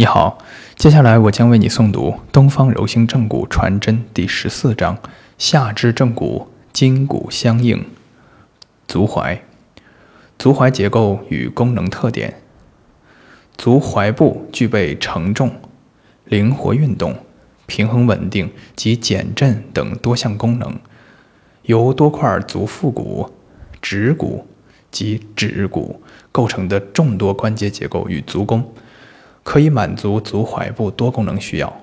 你好，接下来我将为你诵读《东方柔性正骨传真》第十四章：下肢正骨，筋骨相应。足踝，足踝结构与功能特点。足踝部具备承重、灵活运动、平衡稳定及减震等多项功能，由多块足腹骨、趾骨及趾骨构成的众多关节结构与足弓。可以满足足踝部多功能需要。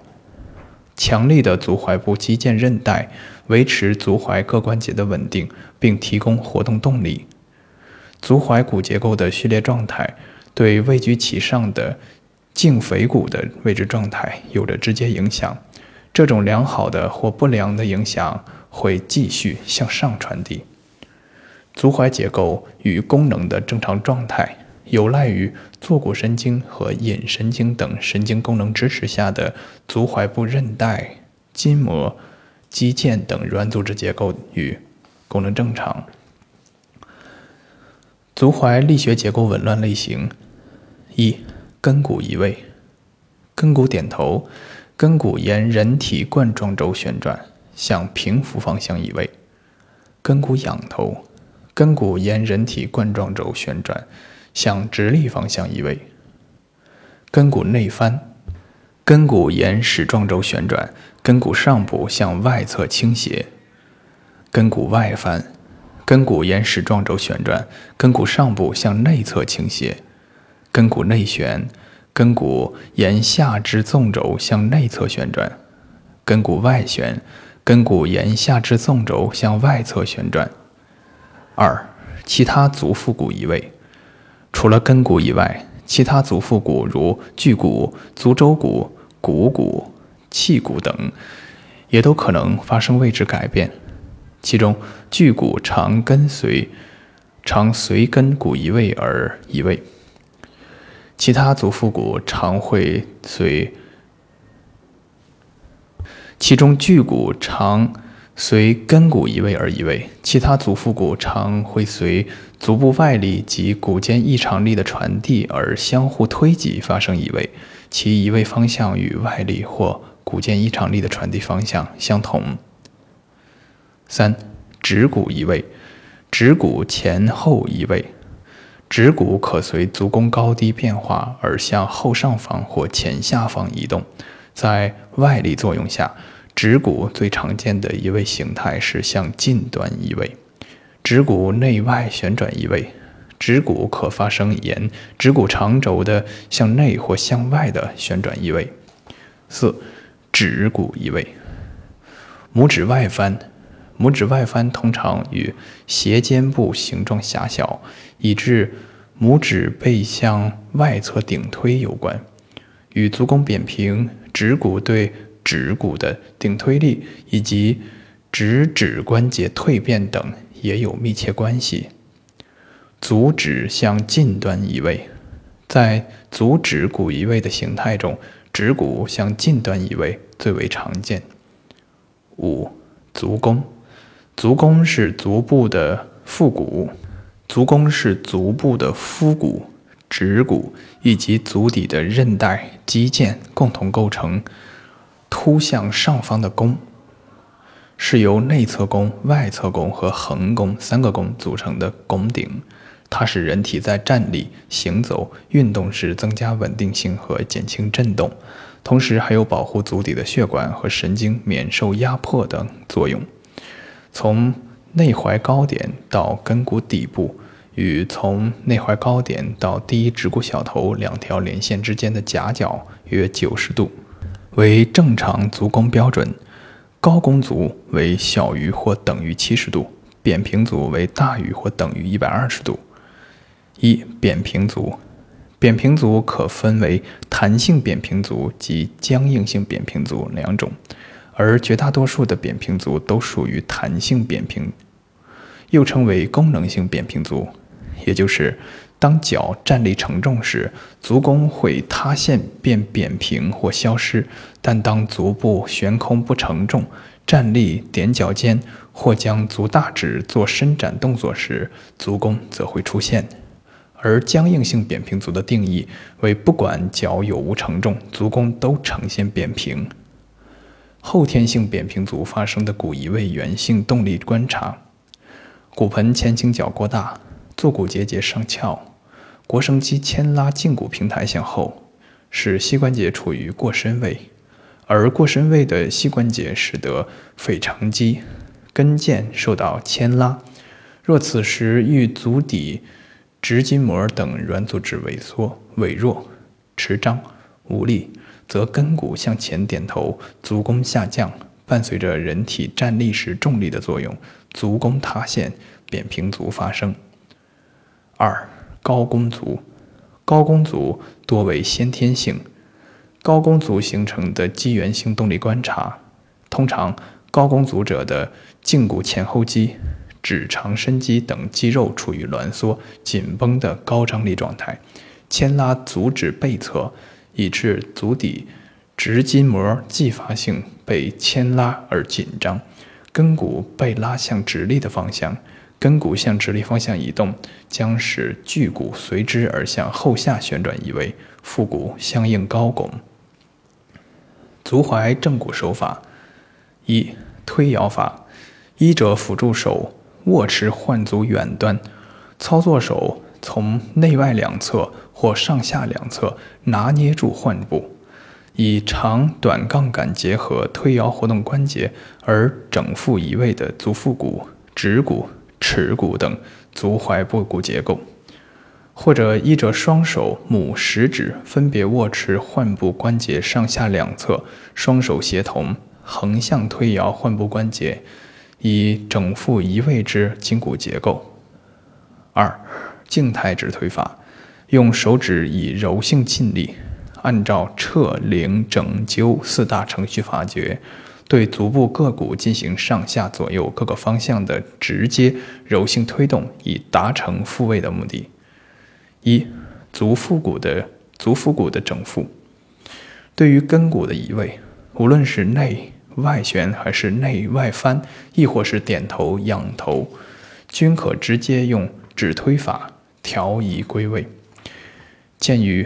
强力的足踝部肌腱韧带维持足踝各关节的稳定，并提供活动动力。足踝骨结构的序列状态对位居其上的胫腓骨的位置状态有着直接影响。这种良好的或不良的影响会继续向上传递。足踝结构与功能的正常状态。有赖于坐骨神经和隐神经等神经功能支持下的足踝部韧带、筋膜、肌腱等软组织结构与功能正常。足踝力学结构紊乱类型一：根骨移位。根骨点头，根骨沿人体冠状轴旋转，向平伏方向移位。根骨仰头，根骨沿人体冠状轴旋转。向直立方向移位。根骨内翻，根骨沿矢状轴旋转，根骨上部向外侧倾斜。根骨外翻，根骨沿矢状轴旋转，根骨上部向内侧倾斜。根骨内旋，根骨沿下肢纵轴向内侧旋转。根骨外旋，根骨沿下肢纵轴向外侧旋转。二、其他足腹骨移位。除了根骨以外，其他足腹骨如距骨、足舟骨、股骨、气骨等，也都可能发生位置改变。其中，距骨常跟随常随根骨移位而移位，其他足腹骨常会随其中距骨常。随根骨移位而移位，其他足腹骨常会随足部外力及骨间异常力的传递而相互推挤发生移位，其移位方向与外力或骨间异常力的传递方向相同。三、趾骨移位，趾骨前后移位，趾骨可随足弓高低变化而向后上方或前下方移动，在外力作用下。趾骨最常见的移位形态是向近端移位，指骨内外旋转移位。指骨可发生沿指骨长轴的向内或向外的旋转移位。四、趾骨移位。拇指外翻，拇指外翻通常与斜肩部形状狭小，以致拇指背向外侧顶推有关，与足弓扁平、指骨对。指骨的顶推力以及指指关节蜕变等也有密切关系。足趾向近端移位，在足趾骨移位的形态中，趾骨向近端移位最为常见。五、足弓，足弓是足部的腹骨，足弓是足部的腹骨、趾骨以及足底的韧带、肌腱共同构成。凸向上方的弓，是由内侧弓、外侧弓和横弓三个弓组成的弓顶。它使人体在站立、行走、运动时增加稳定性和减轻震动，同时还有保护足底的血管和神经免受压迫等作用。从内踝高点到根骨底部，与从内踝高点到第一趾骨小头两条连线之间的夹角约九十度。为正常足弓标准，高弓足为小于或等于七十度，扁平足为大于或等于一百二十度。一、扁平足，扁平足可分为弹性扁平足及僵硬性扁平足两种，而绝大多数的扁平足都属于弹性扁平，又称为功能性扁平足，也就是。当脚站立承重时，足弓会塌陷变扁平或消失；但当足部悬空不承重，站立踮脚尖或将足大趾做伸展动作时，足弓则会出现。而僵硬性扁平足的定义为不管脚有无承重，足弓都呈现扁平。后天性扁平足发生的骨移位源性动力观察：骨盆前倾角过大，坐骨结节上翘，腘绳肌牵拉胫骨平台向后，使膝关节处于过伸位，而过伸位的膝关节使得腓肠肌、跟腱受到牵拉。若此时遇足底直筋膜等软组织萎缩、萎弱、持张、无力，则根骨向前点头，足弓下降，伴随着人体站立时重力的作用，足弓塌陷，扁平足发生。二、高弓足，高弓足多为先天性，高弓足形成的肌源性动力观察，通常高弓足者的胫骨前后肌。指长伸肌等肌肉处于挛缩、紧绷的高张力状态，牵拉足趾背侧，以致足底直筋膜继发性被牵拉而紧张，根骨被拉向直立的方向。根骨向直立方向移动，将使距骨随之而向后下旋转移位，腹股相应高拱。足踝正骨手法一推摇法，医者辅助手。握持患足远端，操作手从内外两侧或上下两侧拿捏住患部，以长短杠杆结合推摇活动关节而整复移位的足腹骨、趾骨、尺骨等足踝部骨结构；或者依着双手拇食指分别握持患部关节上下两侧，双手协同横向推摇患部关节。以整复移位之筋骨结构。二、静态直推法，用手指以柔性劲力，按照撤、领、整、揪四大程序法诀，对足部各骨进行上下左右各个方向的直接柔性推动，以达成复位的目的。一、足腹骨的足腹骨的整复，对于根骨的移位，无论是内。外旋还是内外翻，亦或是点头仰头，均可直接用指推法调移归位。见于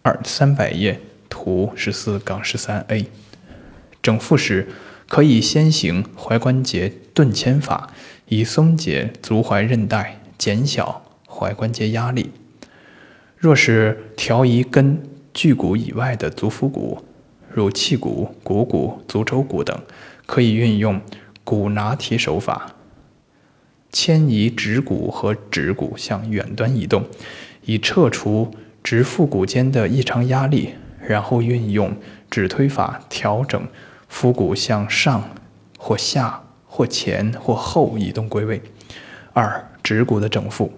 二三百页图十四杠十三 A。整复时，可以先行踝关节顿牵法，以松解足踝韧带，减小踝关节压力。若是调移根距骨以外的足腹骨。如气骨、股骨、足肘骨等，可以运用骨拿提手法，牵移指骨和趾骨向远端移动，以撤除指腹骨间的异常压力，然后运用指推法调整腹股向上或下或前或后移动归位。二、指骨的整复，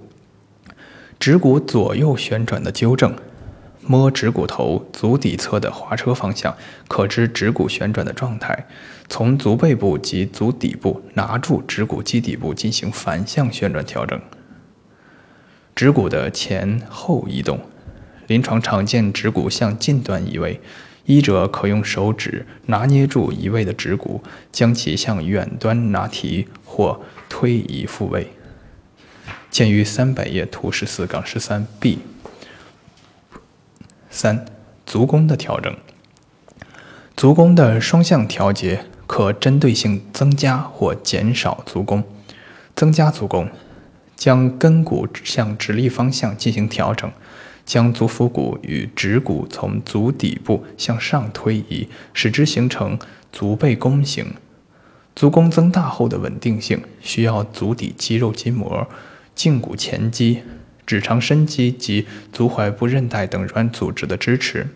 指骨左右旋转的纠正。摸指骨头足底侧的滑车方向，可知指骨旋转的状态。从足背部及足底部拿住指骨基底部进行反向旋转调整。指骨的前后移动，临床常见指骨向近端移位，医者可用手指拿捏住移位的指骨，将其向远端拿提或推移复位。见于三百页图十四杠十三 B。三、足弓的调整。足弓的双向调节可针对性增加或减少足弓。增加足弓，将跟骨向直立方向进行调整，将足腹骨与趾骨从足底部向上推移，使之形成足背弓形。足弓增大后的稳定性需要足底肌肉筋膜、胫骨前肌。趾长伸肌及足踝部韧带等软组织的支持，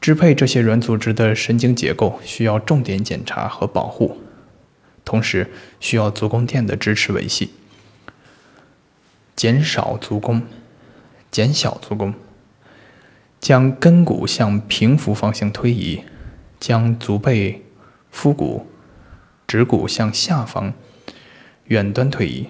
支配这些软组织的神经结构需要重点检查和保护，同时需要足弓垫的支持维系。减少足弓，减小足弓，将根骨向平伏方向推移，将足背、腹股、趾骨向下方远端推移，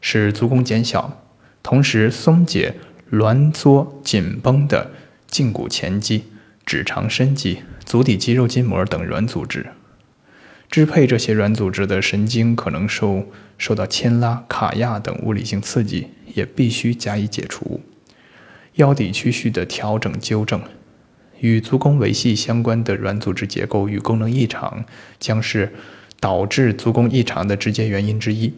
使足弓减小。同时松解挛缩紧绷的胫骨前肌、趾长伸肌、足底肌肉筋膜等软组织，支配这些软组织的神经可能受受到牵拉、卡压等物理性刺激，也必须加以解除。腰底区序的调整纠正，与足弓维系相关的软组织结构与功能异常，将是导致足弓异常的直接原因之一。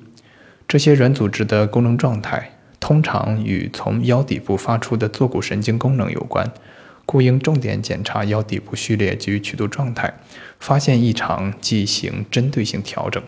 这些软组织的功能状态通常与从腰底部发出的坐骨神经功能有关。故应重点检查腰底部序列及曲度状态，发现异常即行针对性调整。